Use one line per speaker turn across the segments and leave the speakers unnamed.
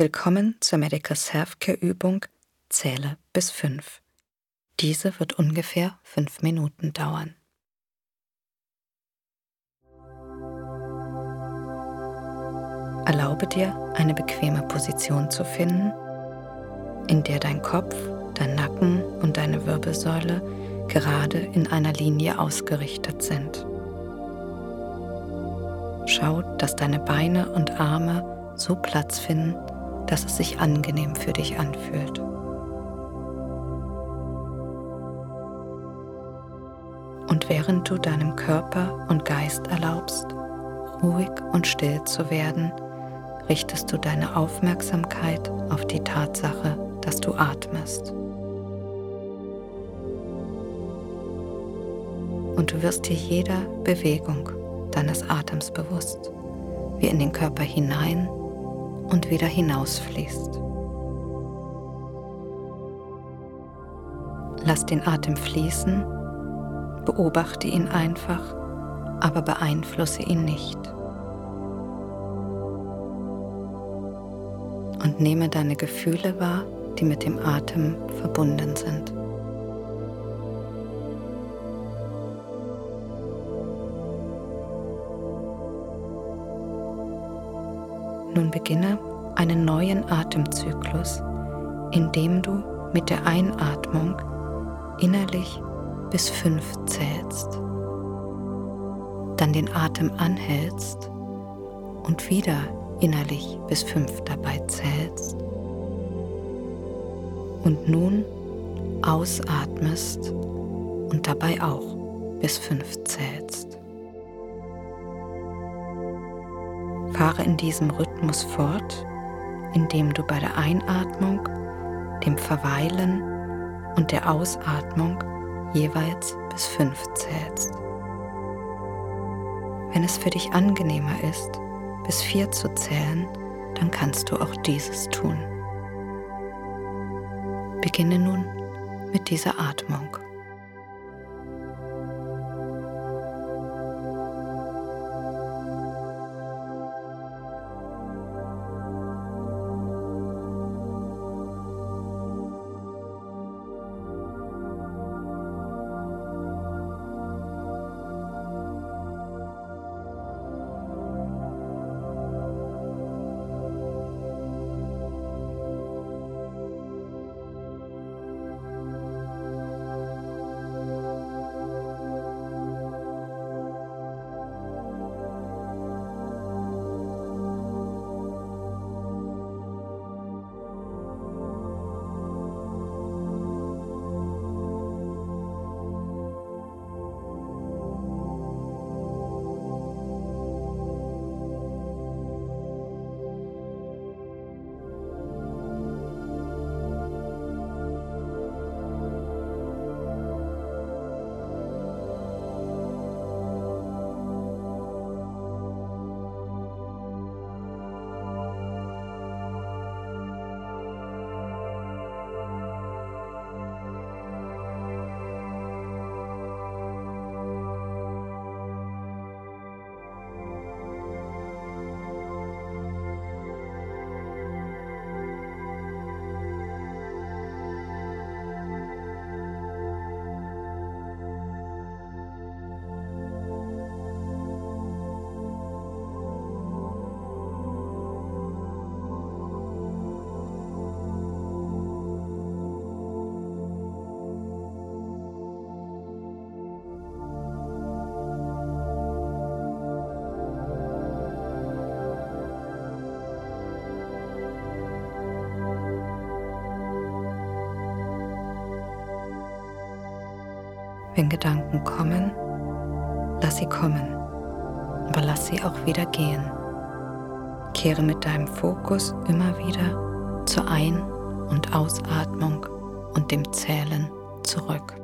Willkommen zur Medical Self-Care Übung Zähle bis 5. Diese wird ungefähr 5 Minuten dauern. Erlaube dir, eine bequeme Position zu finden, in der dein Kopf, dein Nacken und deine Wirbelsäule gerade in einer Linie ausgerichtet sind. Schau, dass deine Beine und Arme so Platz finden, dass es sich angenehm für dich anfühlt. Und während du deinem Körper und Geist erlaubst, ruhig und still zu werden, richtest du deine Aufmerksamkeit auf die Tatsache, dass du atmest. Und du wirst dir jeder Bewegung deines Atems bewusst, wie in den Körper hinein und wieder hinausfließt. Lass den Atem fließen, beobachte ihn einfach, aber beeinflusse ihn nicht. Und nehme deine Gefühle wahr, die mit dem Atem verbunden sind. Nun beginne einen neuen Atemzyklus, indem du mit der Einatmung innerlich bis fünf zählst, dann den Atem anhältst und wieder innerlich bis fünf dabei zählst und nun ausatmest und dabei auch bis fünf zählst. Fahre in diesem Rhythmus fort, indem du bei der Einatmung, dem Verweilen und der Ausatmung jeweils bis fünf zählst. Wenn es für dich angenehmer ist, bis vier zu zählen, dann kannst du auch dieses tun. Beginne nun mit dieser Atmung. Wenn Gedanken kommen, lass sie kommen, aber lass sie auch wieder gehen. Kehre mit deinem Fokus immer wieder zur Ein- und Ausatmung und dem Zählen zurück.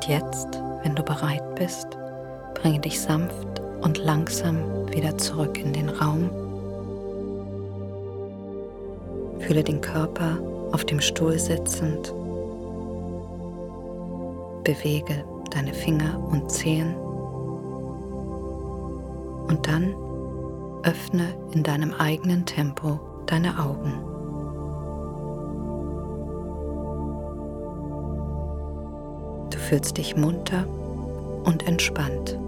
Und jetzt, wenn du bereit bist, bringe dich sanft und langsam wieder zurück in den Raum. Fühle den Körper auf dem Stuhl sitzend. Bewege deine Finger und Zehen. Und dann öffne in deinem eigenen Tempo deine Augen. Du fühlst dich munter und entspannt.